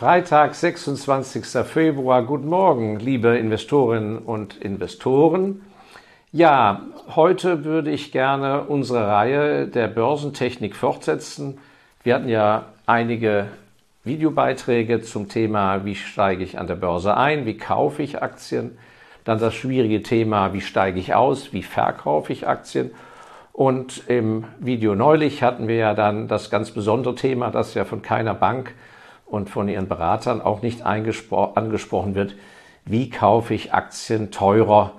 Freitag, 26. Februar. Guten Morgen, liebe Investorinnen und Investoren. Ja, heute würde ich gerne unsere Reihe der Börsentechnik fortsetzen. Wir hatten ja einige Videobeiträge zum Thema, wie steige ich an der Börse ein, wie kaufe ich Aktien, dann das schwierige Thema, wie steige ich aus, wie verkaufe ich Aktien. Und im Video neulich hatten wir ja dann das ganz besondere Thema, das ja von keiner Bank und von ihren Beratern auch nicht angesprochen wird, wie kaufe ich Aktien teurer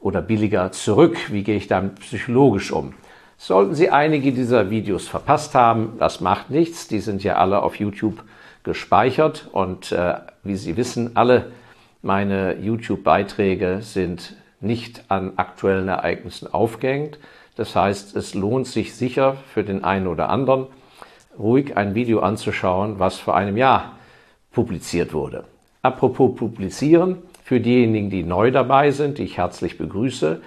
oder billiger zurück? Wie gehe ich damit psychologisch um? Sollten Sie einige dieser Videos verpasst haben, das macht nichts. Die sind ja alle auf YouTube gespeichert und äh, wie Sie wissen, alle meine YouTube-Beiträge sind nicht an aktuellen Ereignissen aufgehängt. Das heißt, es lohnt sich sicher für den einen oder anderen, ruhig ein Video anzuschauen, was vor einem Jahr publiziert wurde. Apropos publizieren, für diejenigen, die neu dabei sind, die ich herzlich begrüße,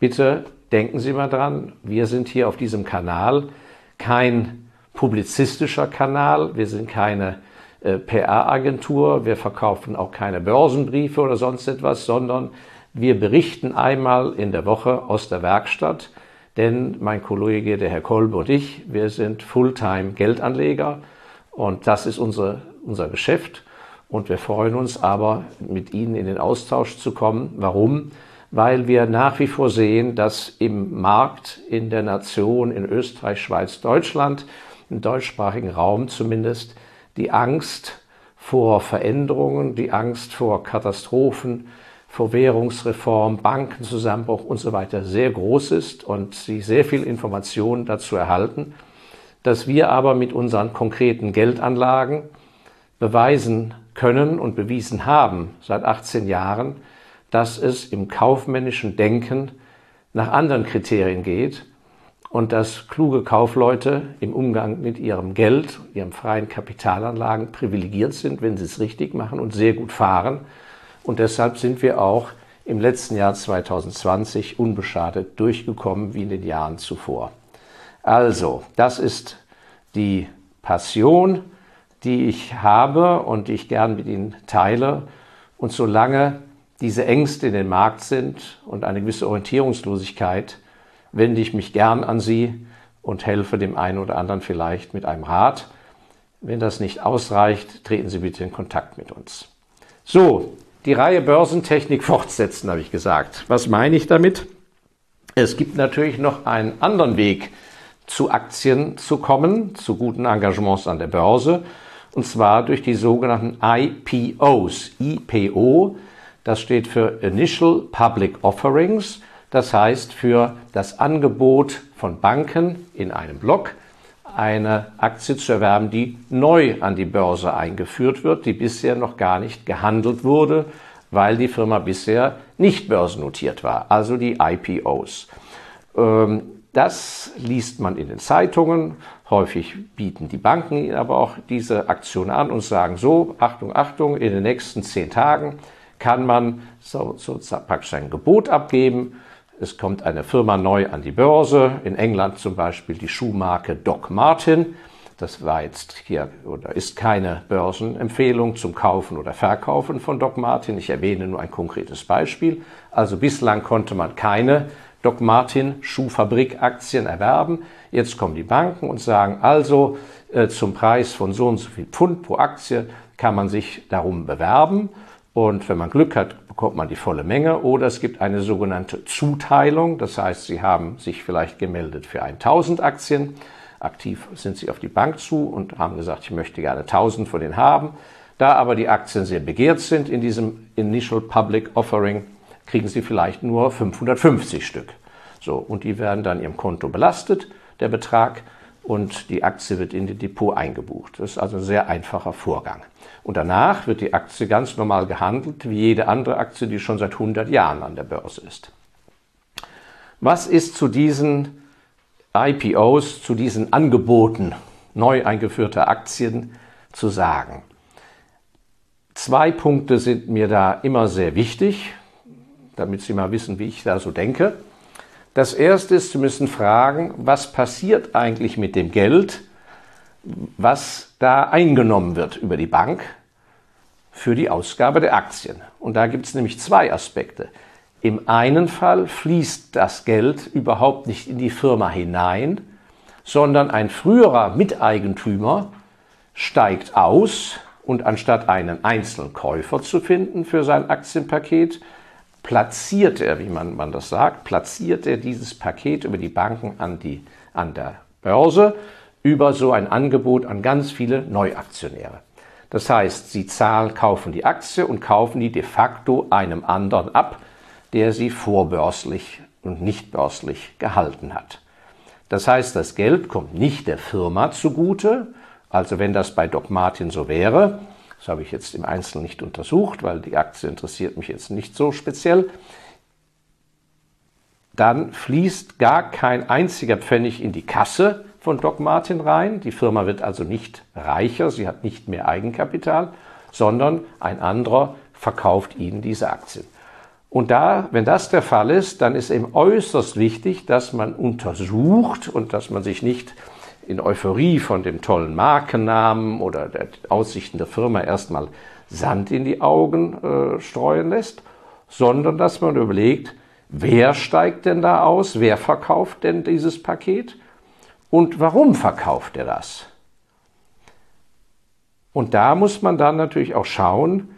bitte denken Sie mal dran, wir sind hier auf diesem Kanal kein publizistischer Kanal, wir sind keine äh, PR-Agentur, wir verkaufen auch keine Börsenbriefe oder sonst etwas, sondern wir berichten einmal in der Woche aus der Werkstatt denn mein Kollege, der Herr Kolbe und ich, wir sind Fulltime-Geldanleger und das ist unser, unser Geschäft. Und wir freuen uns aber, mit Ihnen in den Austausch zu kommen. Warum? Weil wir nach wie vor sehen, dass im Markt, in der Nation, in Österreich, Schweiz, Deutschland, im deutschsprachigen Raum zumindest, die Angst vor Veränderungen, die Angst vor Katastrophen, vor Währungsreform, Bankenzusammenbruch und so weiter sehr groß ist und sie sehr viel Informationen dazu erhalten, dass wir aber mit unseren konkreten Geldanlagen beweisen können und bewiesen haben seit 18 Jahren, dass es im kaufmännischen Denken nach anderen Kriterien geht und dass kluge Kaufleute im Umgang mit ihrem Geld, ihren freien Kapitalanlagen privilegiert sind, wenn sie es richtig machen und sehr gut fahren und deshalb sind wir auch im letzten Jahr 2020 unbeschadet durchgekommen wie in den Jahren zuvor. Also, das ist die Passion, die ich habe und die ich gern mit Ihnen teile. Und solange diese Ängste in den Markt sind und eine gewisse Orientierungslosigkeit, wende ich mich gern an Sie und helfe dem einen oder anderen vielleicht mit einem Rat. Wenn das nicht ausreicht, treten Sie bitte in Kontakt mit uns. So, die Reihe Börsentechnik fortsetzen, habe ich gesagt. Was meine ich damit? Es gibt natürlich noch einen anderen Weg, zu Aktien zu kommen, zu guten Engagements an der Börse, und zwar durch die sogenannten IPOs. IPO, das steht für Initial Public Offerings, das heißt für das Angebot von Banken in einem Block eine Aktie zu erwerben, die neu an die Börse eingeführt wird, die bisher noch gar nicht gehandelt wurde, weil die Firma bisher nicht börsennotiert war, also die IPOs. Ähm, das liest man in den Zeitungen. Häufig bieten die Banken aber auch diese Aktion an und sagen so, Achtung, Achtung, in den nächsten zehn Tagen kann man so, so praktisch ein Gebot abgeben es kommt eine Firma neu an die Börse, in England zum Beispiel die Schuhmarke Doc Martin. Das war jetzt hier oder ist keine Börsenempfehlung zum Kaufen oder Verkaufen von Doc Martin. Ich erwähne nur ein konkretes Beispiel. Also bislang konnte man keine Doc Martin Schuhfabrikaktien erwerben. Jetzt kommen die Banken und sagen also äh, zum Preis von so und so viel Pfund pro Aktie kann man sich darum bewerben. Und wenn man Glück hat, bekommt man die volle Menge. Oder es gibt eine sogenannte Zuteilung. Das heißt, Sie haben sich vielleicht gemeldet für 1000 Aktien. Aktiv sind Sie auf die Bank zu und haben gesagt, ich möchte gerne 1000 von denen haben. Da aber die Aktien sehr begehrt sind in diesem Initial Public Offering, kriegen Sie vielleicht nur 550 Stück. So, und die werden dann Ihrem Konto belastet, der Betrag und die Aktie wird in die Depot eingebucht. Das ist also ein sehr einfacher Vorgang. Und danach wird die Aktie ganz normal gehandelt, wie jede andere Aktie, die schon seit 100 Jahren an der Börse ist. Was ist zu diesen IPOs, zu diesen Angeboten neu eingeführter Aktien zu sagen? Zwei Punkte sind mir da immer sehr wichtig, damit Sie mal wissen, wie ich da so denke. Das erste ist, Sie müssen fragen, was passiert eigentlich mit dem Geld, was da eingenommen wird über die Bank. für die Ausgabe der Aktien. Und da gibt es nämlich zwei Aspekte. Im einen Fall fließt das Geld überhaupt nicht in die Firma hinein, sondern ein früherer Miteigentümer steigt aus und anstatt einen einzelnen Käufer zu finden für sein Aktienpaket, platziert er, wie man, man das sagt, platziert er dieses Paket über die Banken an, die, an der Börse über so ein Angebot an ganz viele Neuaktionäre. Das heißt, sie zahlen, kaufen die Aktie und kaufen die de facto einem anderen ab, der sie vorbörslich und nicht börslich gehalten hat. Das heißt, das Geld kommt nicht der Firma zugute, also wenn das bei Doc Martin so wäre, das habe ich jetzt im Einzelnen nicht untersucht, weil die Aktie interessiert mich jetzt nicht so speziell, dann fließt gar kein einziger Pfennig in die Kasse von Doc Martin rein. Die Firma wird also nicht reicher, sie hat nicht mehr Eigenkapital, sondern ein anderer verkauft ihnen diese Aktien. Und da, wenn das der Fall ist, dann ist eben äußerst wichtig, dass man untersucht und dass man sich nicht in Euphorie von dem tollen Markennamen oder der Aussichten der Firma erstmal Sand in die Augen äh, streuen lässt, sondern dass man überlegt, wer steigt denn da aus, wer verkauft denn dieses Paket und warum verkauft er das? Und da muss man dann natürlich auch schauen,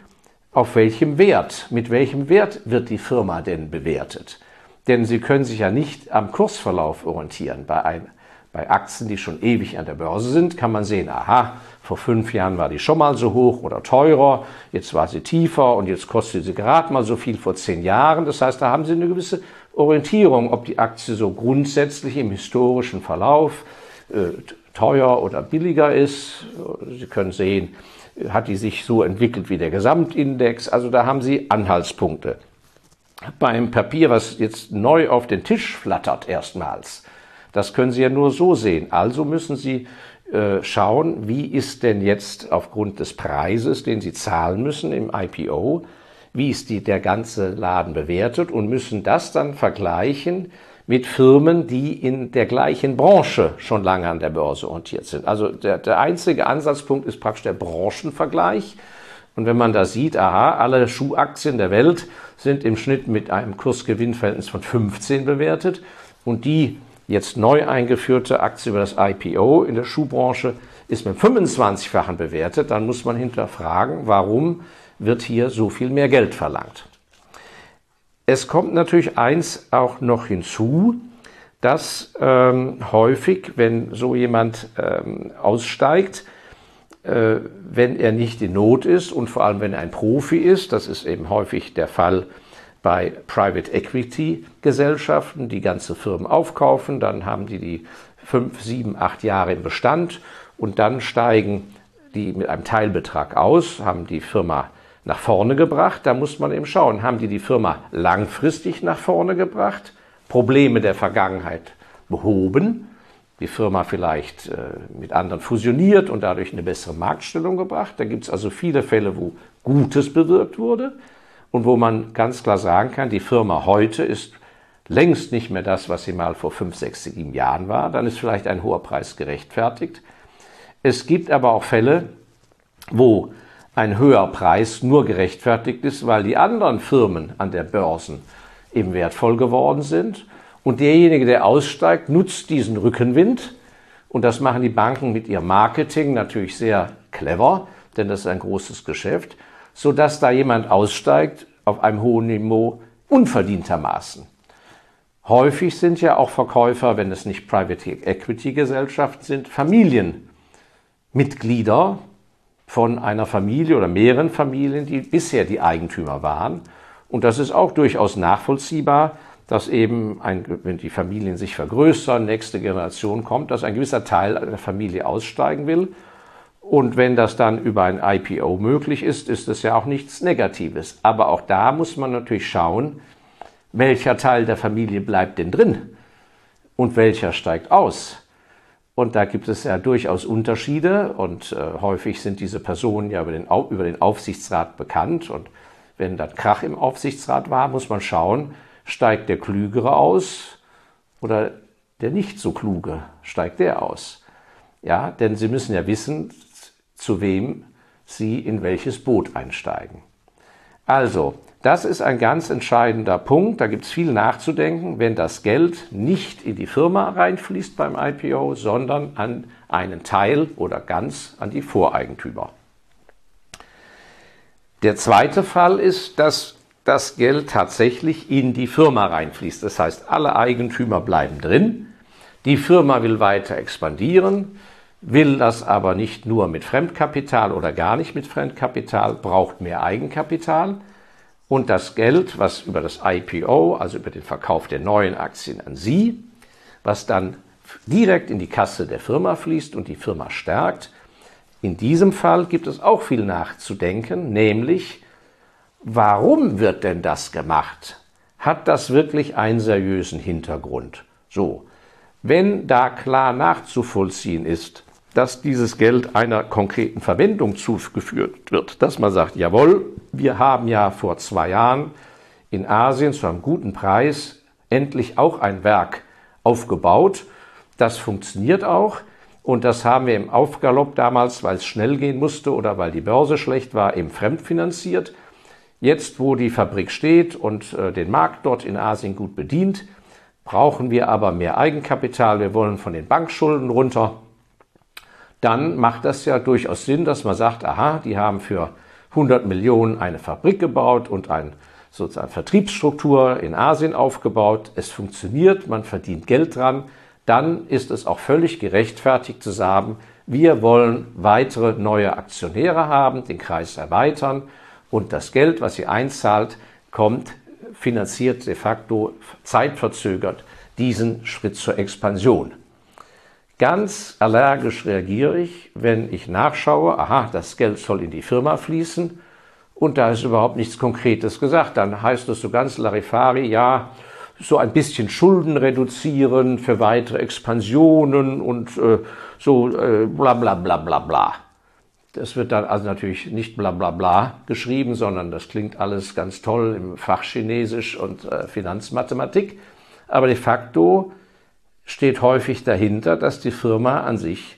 auf welchem Wert, mit welchem Wert wird die Firma denn bewertet. Denn Sie können sich ja nicht am Kursverlauf orientieren. Bei, ein, bei Aktien, die schon ewig an der Börse sind, kann man sehen, aha, vor fünf Jahren war die schon mal so hoch oder teurer, jetzt war sie tiefer und jetzt kostet sie gerade mal so viel vor zehn Jahren. Das heißt, da haben Sie eine gewisse Orientierung, ob die Aktie so grundsätzlich im historischen Verlauf äh, teuer oder billiger ist. Sie können sehen, hat die sich so entwickelt wie der Gesamtindex. Also da haben Sie Anhaltspunkte. Beim Papier, was jetzt neu auf den Tisch flattert erstmals, das können Sie ja nur so sehen. Also müssen Sie äh, schauen, wie ist denn jetzt aufgrund des Preises, den Sie zahlen müssen im IPO, wie ist die, der ganze Laden bewertet und müssen das dann vergleichen mit Firmen, die in der gleichen Branche schon lange an der Börse orientiert sind. Also der, der einzige Ansatzpunkt ist praktisch der Branchenvergleich. Und wenn man da sieht, aha, alle Schuhaktien der Welt sind im Schnitt mit einem Kursgewinnverhältnis von 15 bewertet und die jetzt neu eingeführte Aktie über das IPO in der Schuhbranche ist mit 25-fachen bewertet, dann muss man hinterfragen, warum wird hier so viel mehr Geld verlangt. Es kommt natürlich eins auch noch hinzu, dass ähm, häufig, wenn so jemand ähm, aussteigt, äh, wenn er nicht in Not ist und vor allem wenn er ein Profi ist, das ist eben häufig der Fall bei Private Equity Gesellschaften, die ganze Firmen aufkaufen, dann haben die die fünf, sieben, acht Jahre im Bestand und dann steigen die mit einem Teilbetrag aus, haben die Firma nach vorne gebracht. Da muss man eben schauen, haben die die Firma langfristig nach vorne gebracht, Probleme der Vergangenheit behoben, die Firma vielleicht äh, mit anderen fusioniert und dadurch eine bessere Marktstellung gebracht. Da gibt es also viele Fälle, wo Gutes bewirkt wurde und wo man ganz klar sagen kann, die Firma heute ist längst nicht mehr das, was sie mal vor fünf, sechs, sieben Jahren war. Dann ist vielleicht ein hoher Preis gerechtfertigt. Es gibt aber auch Fälle, wo ein höherer Preis nur gerechtfertigt ist, weil die anderen Firmen an der Börsen eben wertvoll geworden sind. Und derjenige, der aussteigt, nutzt diesen Rückenwind. Und das machen die Banken mit ihrem Marketing natürlich sehr clever, denn das ist ein großes Geschäft, sodass da jemand aussteigt auf einem hohen Niveau unverdientermaßen. Häufig sind ja auch Verkäufer, wenn es nicht Private Equity Gesellschaften sind, Familienmitglieder, von einer Familie oder mehreren Familien, die bisher die Eigentümer waren. Und das ist auch durchaus nachvollziehbar, dass eben, ein, wenn die Familien sich vergrößern, nächste Generation kommt, dass ein gewisser Teil der Familie aussteigen will. Und wenn das dann über ein IPO möglich ist, ist es ja auch nichts Negatives. Aber auch da muss man natürlich schauen, welcher Teil der Familie bleibt denn drin und welcher steigt aus. Und da gibt es ja durchaus Unterschiede und äh, häufig sind diese Personen ja über den, über den Aufsichtsrat bekannt. Und wenn dann Krach im Aufsichtsrat war, muss man schauen, steigt der Klügere aus oder der nicht so Kluge, steigt der aus. Ja, denn Sie müssen ja wissen, zu wem Sie in welches Boot einsteigen. Also, das ist ein ganz entscheidender Punkt. Da gibt es viel nachzudenken, wenn das Geld nicht in die Firma reinfließt beim IPO, sondern an einen Teil oder ganz an die Voreigentümer. Der zweite Fall ist, dass das Geld tatsächlich in die Firma reinfließt. Das heißt, alle Eigentümer bleiben drin. Die Firma will weiter expandieren, will das aber nicht nur mit Fremdkapital oder gar nicht mit Fremdkapital, braucht mehr Eigenkapital. Und das Geld, was über das IPO, also über den Verkauf der neuen Aktien an Sie, was dann direkt in die Kasse der Firma fließt und die Firma stärkt, in diesem Fall gibt es auch viel nachzudenken, nämlich warum wird denn das gemacht? Hat das wirklich einen seriösen Hintergrund? So, wenn da klar nachzuvollziehen ist, dass dieses Geld einer konkreten Verwendung zugeführt wird, dass man sagt, jawohl, wir haben ja vor zwei Jahren in Asien zu einem guten Preis endlich auch ein Werk aufgebaut, das funktioniert auch und das haben wir im Aufgalopp damals, weil es schnell gehen musste oder weil die Börse schlecht war, eben fremdfinanziert. Jetzt, wo die Fabrik steht und äh, den Markt dort in Asien gut bedient, brauchen wir aber mehr Eigenkapital. Wir wollen von den Bankschulden runter. Dann macht das ja durchaus Sinn, dass man sagt, aha, die haben für 100 Millionen eine Fabrik gebaut und eine sozusagen Vertriebsstruktur in Asien aufgebaut. Es funktioniert, man verdient Geld dran dann ist es auch völlig gerechtfertigt zu sagen, wir wollen weitere neue Aktionäre haben, den Kreis erweitern und das Geld, was sie einzahlt, kommt, finanziert de facto zeitverzögert diesen Schritt zur Expansion. Ganz allergisch reagiere ich, wenn ich nachschaue, aha, das Geld soll in die Firma fließen und da ist überhaupt nichts Konkretes gesagt. Dann heißt es so ganz Larifari, ja, so ein bisschen Schulden reduzieren für weitere Expansionen und äh, so äh, bla bla bla bla bla. Das wird dann also natürlich nicht bla bla bla geschrieben, sondern das klingt alles ganz toll im Fach Chinesisch und äh, Finanzmathematik. Aber de facto steht häufig dahinter, dass die Firma an sich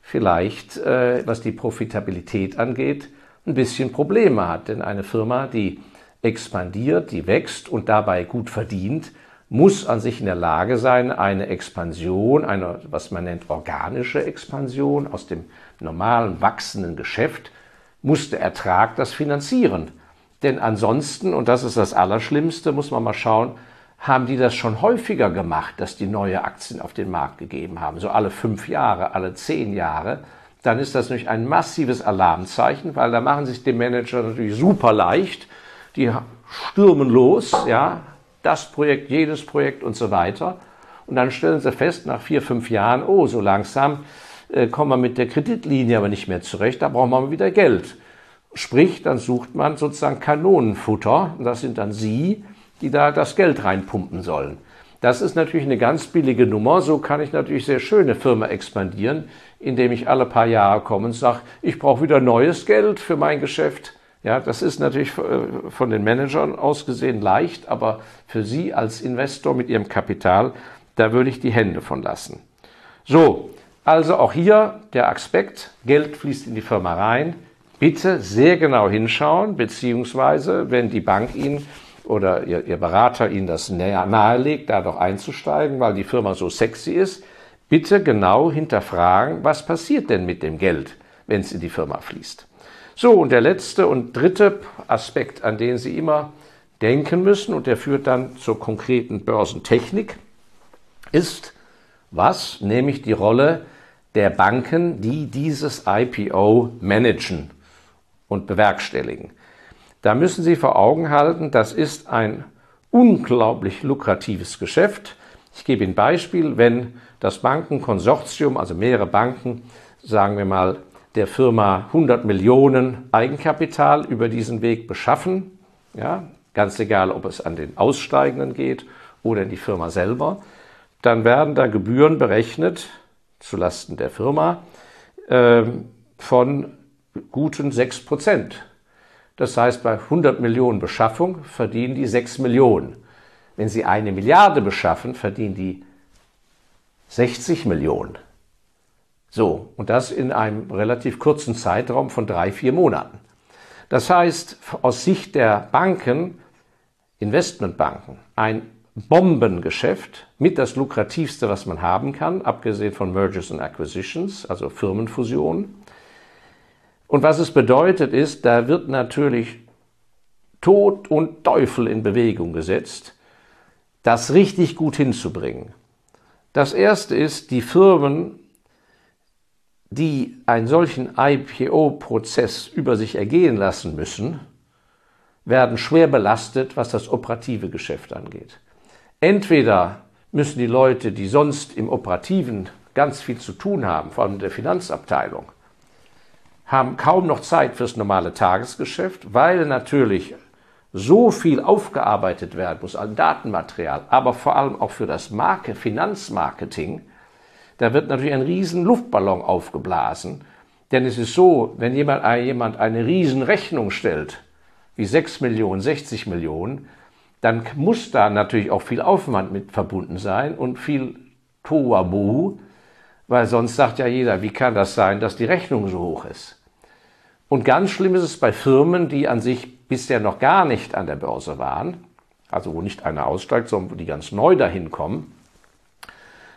vielleicht, äh, was die Profitabilität angeht, ein bisschen Probleme hat. Denn eine Firma, die expandiert, die wächst und dabei gut verdient, muss an sich in der Lage sein, eine Expansion, eine, was man nennt, organische Expansion aus dem normalen wachsenden Geschäft, muss der Ertrag das finanzieren. Denn ansonsten, und das ist das Allerschlimmste, muss man mal schauen, haben die das schon häufiger gemacht, dass die neue Aktien auf den Markt gegeben haben, so alle fünf Jahre, alle zehn Jahre, dann ist das natürlich ein massives Alarmzeichen, weil da machen sich die Manager natürlich super leicht, die stürmen los, ja, das Projekt, jedes Projekt und so weiter. Und dann stellen sie fest, nach vier, fünf Jahren, oh, so langsam äh, kommen wir mit der Kreditlinie aber nicht mehr zurecht, da brauchen wir wieder Geld. Sprich, dann sucht man sozusagen Kanonenfutter, und das sind dann Sie, die da das Geld reinpumpen sollen. Das ist natürlich eine ganz billige Nummer. So kann ich natürlich sehr schöne Firma expandieren, indem ich alle paar Jahre komme und sage, ich brauche wieder neues Geld für mein Geschäft. Ja, das ist natürlich äh, von den Managern aus gesehen leicht, aber für Sie als Investor mit Ihrem Kapital, da würde ich die Hände von lassen. So, also auch hier der Aspekt, Geld fließt in die Firma rein. Bitte sehr genau hinschauen, beziehungsweise wenn die Bank Ihnen oder Ihr, Ihr Berater Ihnen das nahelegt, da doch einzusteigen, weil die Firma so sexy ist, bitte genau hinterfragen, was passiert denn mit dem Geld, wenn es in die Firma fließt. So, und der letzte und dritte Aspekt, an den Sie immer denken müssen, und der führt dann zur konkreten Börsentechnik, ist was? Nämlich die Rolle der Banken, die dieses IPO managen und bewerkstelligen. Da müssen Sie vor Augen halten, das ist ein unglaublich lukratives Geschäft. Ich gebe Ihnen ein Beispiel, wenn das Bankenkonsortium, also mehrere Banken, sagen wir mal der Firma 100 Millionen Eigenkapital über diesen Weg beschaffen. Ja, ganz egal, ob es an den Aussteigenden geht oder in die Firma selber. Dann werden da Gebühren berechnet zulasten der Firma äh, von guten 6 Prozent. Das heißt, bei 100 Millionen Beschaffung verdienen die 6 Millionen. Wenn sie eine Milliarde beschaffen, verdienen die 60 Millionen. So, und das in einem relativ kurzen Zeitraum von drei, vier Monaten. Das heißt, aus Sicht der Banken, Investmentbanken, ein Bombengeschäft mit das lukrativste, was man haben kann, abgesehen von Mergers and Acquisitions, also Firmenfusionen. Und was es bedeutet ist, da wird natürlich Tod und Teufel in Bewegung gesetzt, das richtig gut hinzubringen. Das erste ist, die Firmen, die einen solchen IPO-Prozess über sich ergehen lassen müssen, werden schwer belastet, was das operative Geschäft angeht. Entweder müssen die Leute, die sonst im Operativen ganz viel zu tun haben, vor allem der Finanzabteilung, haben kaum noch Zeit fürs normale Tagesgeschäft, weil natürlich so viel aufgearbeitet werden muss an Datenmaterial, aber vor allem auch für das Marke, Finanzmarketing, da wird natürlich ein riesen Luftballon aufgeblasen. Denn es ist so, wenn jemand, jemand eine riesen Rechnung stellt, wie 6 Millionen, 60 Millionen, dann muss da natürlich auch viel Aufwand mit verbunden sein und viel Tohuwabohu, weil sonst sagt ja jeder, wie kann das sein, dass die Rechnung so hoch ist? Und ganz schlimm ist es bei Firmen, die an sich bisher noch gar nicht an der Börse waren, also wo nicht einer aussteigt, sondern wo die ganz neu dahin kommen.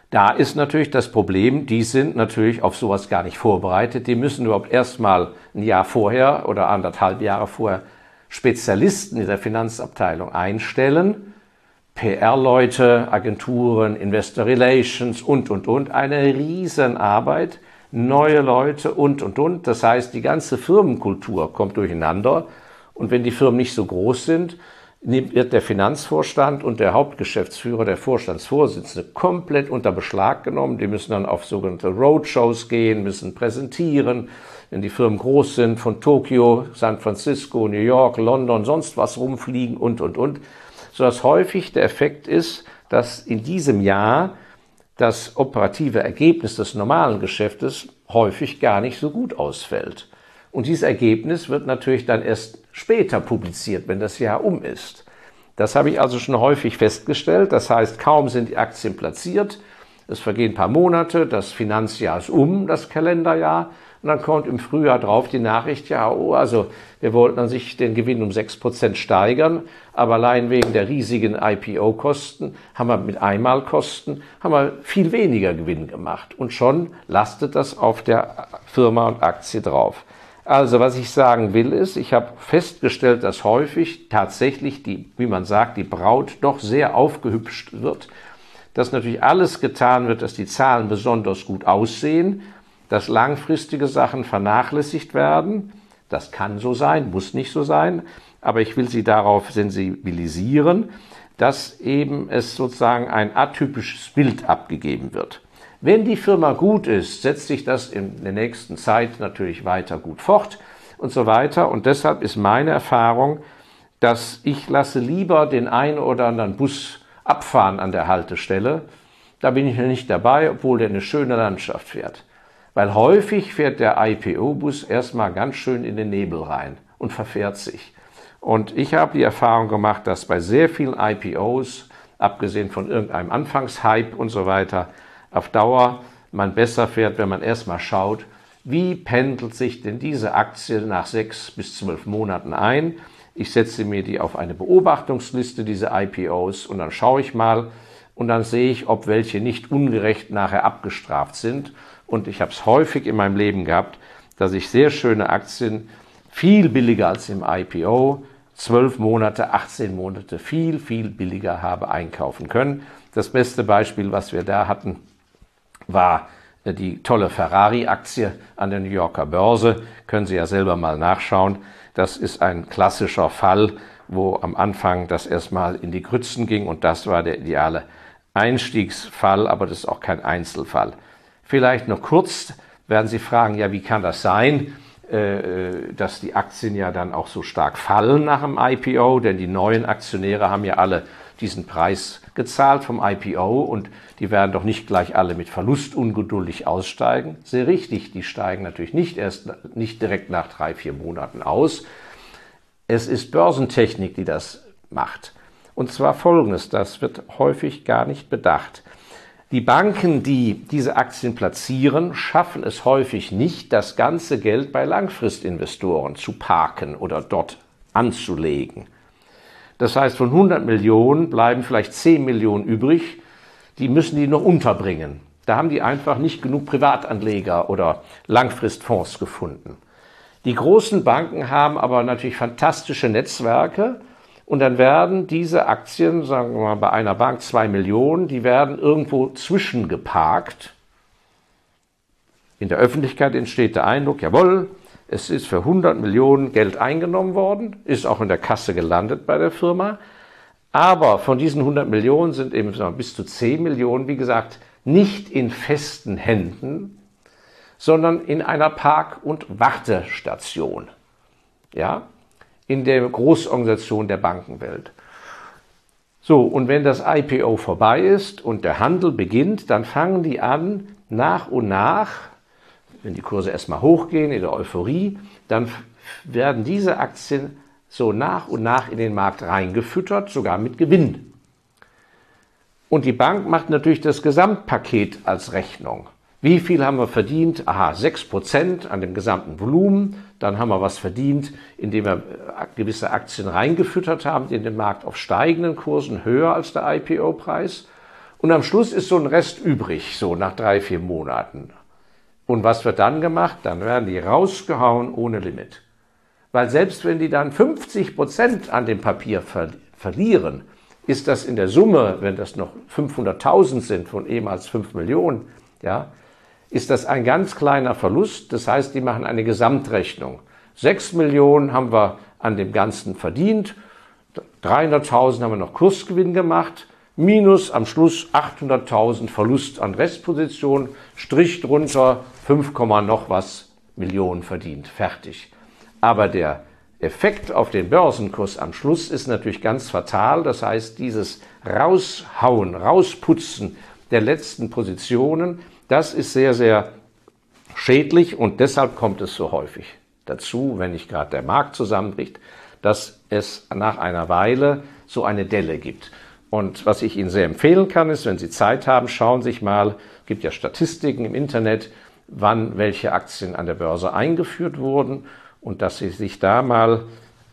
Da ist natürlich das Problem, die sind natürlich auf sowas gar nicht vorbereitet. Die müssen überhaupt erstmal ein Jahr vorher oder anderthalb Jahre vorher Spezialisten in der Finanzabteilung einstellen, PR-Leute, Agenturen, Investor Relations und, und, und. Eine Riesenarbeit, neue Leute und, und, und. Das heißt, die ganze Firmenkultur kommt durcheinander. Und wenn die Firmen nicht so groß sind, wird der Finanzvorstand und der Hauptgeschäftsführer, der Vorstandsvorsitzende, komplett unter Beschlag genommen. Die müssen dann auf sogenannte Roadshows gehen, müssen präsentieren, wenn die Firmen groß sind, von Tokio, San Francisco, New York, London, sonst was rumfliegen und, und, und, sodass häufig der Effekt ist, dass in diesem Jahr das operative Ergebnis des normalen Geschäftes häufig gar nicht so gut ausfällt. Und dieses Ergebnis wird natürlich dann erst später publiziert, wenn das Jahr um ist. Das habe ich also schon häufig festgestellt. Das heißt, kaum sind die Aktien platziert, es vergehen ein paar Monate, das Finanzjahr ist um, das Kalenderjahr, und dann kommt im Frühjahr drauf die Nachricht, ja, oh, also wir wollten an sich den Gewinn um 6% steigern, aber allein wegen der riesigen IPO-Kosten haben wir mit Einmalkosten haben wir viel weniger Gewinn gemacht. Und schon lastet das auf der Firma und Aktie drauf. Also was ich sagen will ist, ich habe festgestellt, dass häufig tatsächlich die, wie man sagt, die Braut doch sehr aufgehübscht wird, dass natürlich alles getan wird, dass die Zahlen besonders gut aussehen dass langfristige Sachen vernachlässigt werden. Das kann so sein, muss nicht so sein, aber ich will Sie darauf sensibilisieren, dass eben es sozusagen ein atypisches Bild abgegeben wird. Wenn die Firma gut ist, setzt sich das in der nächsten Zeit natürlich weiter gut fort und so weiter. Und deshalb ist meine Erfahrung, dass ich lasse lieber den einen oder anderen Bus abfahren an der Haltestelle. Da bin ich nicht dabei, obwohl der eine schöne Landschaft fährt. Weil häufig fährt der IPO-Bus erstmal ganz schön in den Nebel rein und verfährt sich. Und ich habe die Erfahrung gemacht, dass bei sehr vielen IPOs, abgesehen von irgendeinem Anfangshype und so weiter, auf Dauer man besser fährt, wenn man erstmal schaut, wie pendelt sich denn diese Aktie nach sechs bis zwölf Monaten ein. Ich setze mir die auf eine Beobachtungsliste, diese IPOs, und dann schaue ich mal und dann sehe ich, ob welche nicht ungerecht nachher abgestraft sind und ich habe es häufig in meinem Leben gehabt, dass ich sehr schöne Aktien viel billiger als im IPO, 12 Monate, 18 Monate viel, viel billiger habe einkaufen können. Das beste Beispiel, was wir da hatten, war äh, die tolle Ferrari-Aktie an der New Yorker Börse. Können Sie ja selber mal nachschauen. Das ist ein klassischer Fall, wo am Anfang das erstmal in die Grützen ging und das war der ideale Einstiegsfall, aber das ist auch kein Einzelfall. Vielleicht noch kurz werden Sie fragen, ja, wie kann das sein, äh, äh, dass die Aktien ja dann auch so stark fallen nach dem IPO, denn die neuen Aktionäre haben ja alle diesen Preis gezahlt vom IPO und die werden doch nicht gleich alle mit Verlust ungeduldig aussteigen. Sehr richtig, die steigen natürlich nicht erst nicht direkt nach drei, vier Monaten aus. Es ist Börsentechnik, die das macht. Und zwar folgendes, das wird häufig gar nicht bedacht. Die Banken, die diese Aktien platzieren, schaffen es häufig nicht, das ganze Geld bei Langfristinvestoren zu parken oder dort anzulegen. Das heißt, von 100 Millionen bleiben vielleicht 10 Millionen übrig, die müssen die noch unterbringen. Da haben die einfach nicht genug Privatanleger oder Langfristfonds gefunden. Die großen Banken haben aber natürlich fantastische Netzwerke und dann werden diese Aktien, sagen wir mal bei einer Bank zwei Millionen, die werden irgendwo zwischengeparkt. In der Öffentlichkeit entsteht der Eindruck, jawohl, es ist für 100 Millionen Geld eingenommen worden, ist auch in der Kasse gelandet bei der Firma. Aber von diesen 100 Millionen sind eben bis zu 10 Millionen, wie gesagt, nicht in festen Händen, sondern in einer Park- und Wartestation. Ja, in der Großorganisation der Bankenwelt. So, und wenn das IPO vorbei ist und der Handel beginnt, dann fangen die an, nach und nach, wenn die Kurse erstmal hochgehen in der Euphorie, dann werden diese Aktien so nach und nach in den Markt reingefüttert, sogar mit Gewinn. Und die Bank macht natürlich das Gesamtpaket als Rechnung. Wie viel haben wir verdient? Aha, 6% an dem gesamten Volumen. Dann haben wir was verdient, indem wir äh, gewisse Aktien reingefüttert haben in den Markt auf steigenden Kursen höher als der IPO-Preis. Und am Schluss ist so ein Rest übrig, so nach drei, vier Monaten. Und was wird dann gemacht? Dann werden die rausgehauen ohne Limit. Weil selbst wenn die dann 50 Prozent an dem Papier ver verlieren, ist das in der Summe, wenn das noch 500.000 sind von ehemals 5 Millionen, ja, ist das ein ganz kleiner Verlust. Das heißt, die machen eine Gesamtrechnung. 6 Millionen haben wir an dem Ganzen verdient, 300.000 haben wir noch Kursgewinn gemacht, minus am Schluss 800.000 Verlust an Restposition, Strich drunter 5, noch was Millionen verdient. Fertig. Aber der Effekt auf den Börsenkurs am Schluss ist natürlich ganz fatal. Das heißt, dieses Raushauen, Rausputzen der letzten Positionen das ist sehr, sehr schädlich und deshalb kommt es so häufig dazu, wenn nicht gerade der Markt zusammenbricht, dass es nach einer Weile so eine Delle gibt. Und was ich Ihnen sehr empfehlen kann, ist, wenn Sie Zeit haben, schauen Sie sich mal, es gibt ja Statistiken im Internet, wann welche Aktien an der Börse eingeführt wurden und dass Sie sich da mal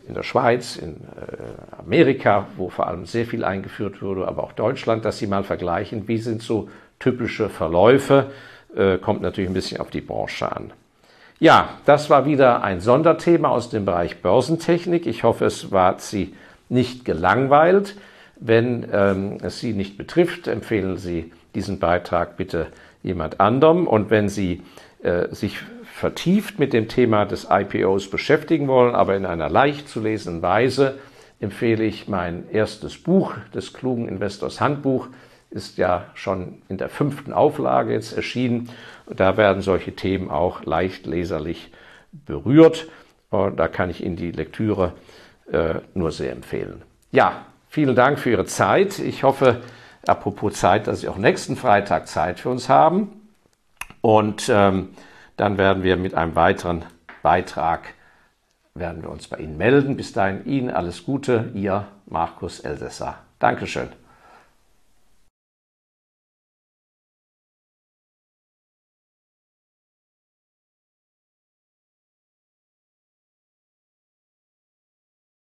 in der Schweiz, in äh, Amerika, wo vor allem sehr viel eingeführt wurde, aber auch Deutschland, dass Sie mal vergleichen, wie sind so typische Verläufe. Äh, kommt natürlich ein bisschen auf die Branche an. Ja, das war wieder ein Sonderthema aus dem Bereich Börsentechnik. Ich hoffe, es war Sie nicht gelangweilt. Wenn ähm, es Sie nicht betrifft, empfehlen Sie diesen Beitrag bitte jemand anderem. Und wenn Sie äh, sich vertieft mit dem Thema des IPOs beschäftigen wollen, aber in einer leicht zu lesenden Weise, empfehle ich mein erstes Buch, des klugen Investors Handbuch, ist ja schon in der fünften Auflage jetzt erschienen. Da werden solche Themen auch leicht leserlich berührt. Und da kann ich Ihnen die Lektüre äh, nur sehr empfehlen. Ja, vielen Dank für Ihre Zeit. Ich hoffe, apropos Zeit, dass Sie auch nächsten Freitag Zeit für uns haben. Und ähm, dann werden wir mit einem weiteren Beitrag werden wir uns bei Ihnen melden. Bis dahin Ihnen alles Gute, Ihr Markus Elsässer. Dankeschön.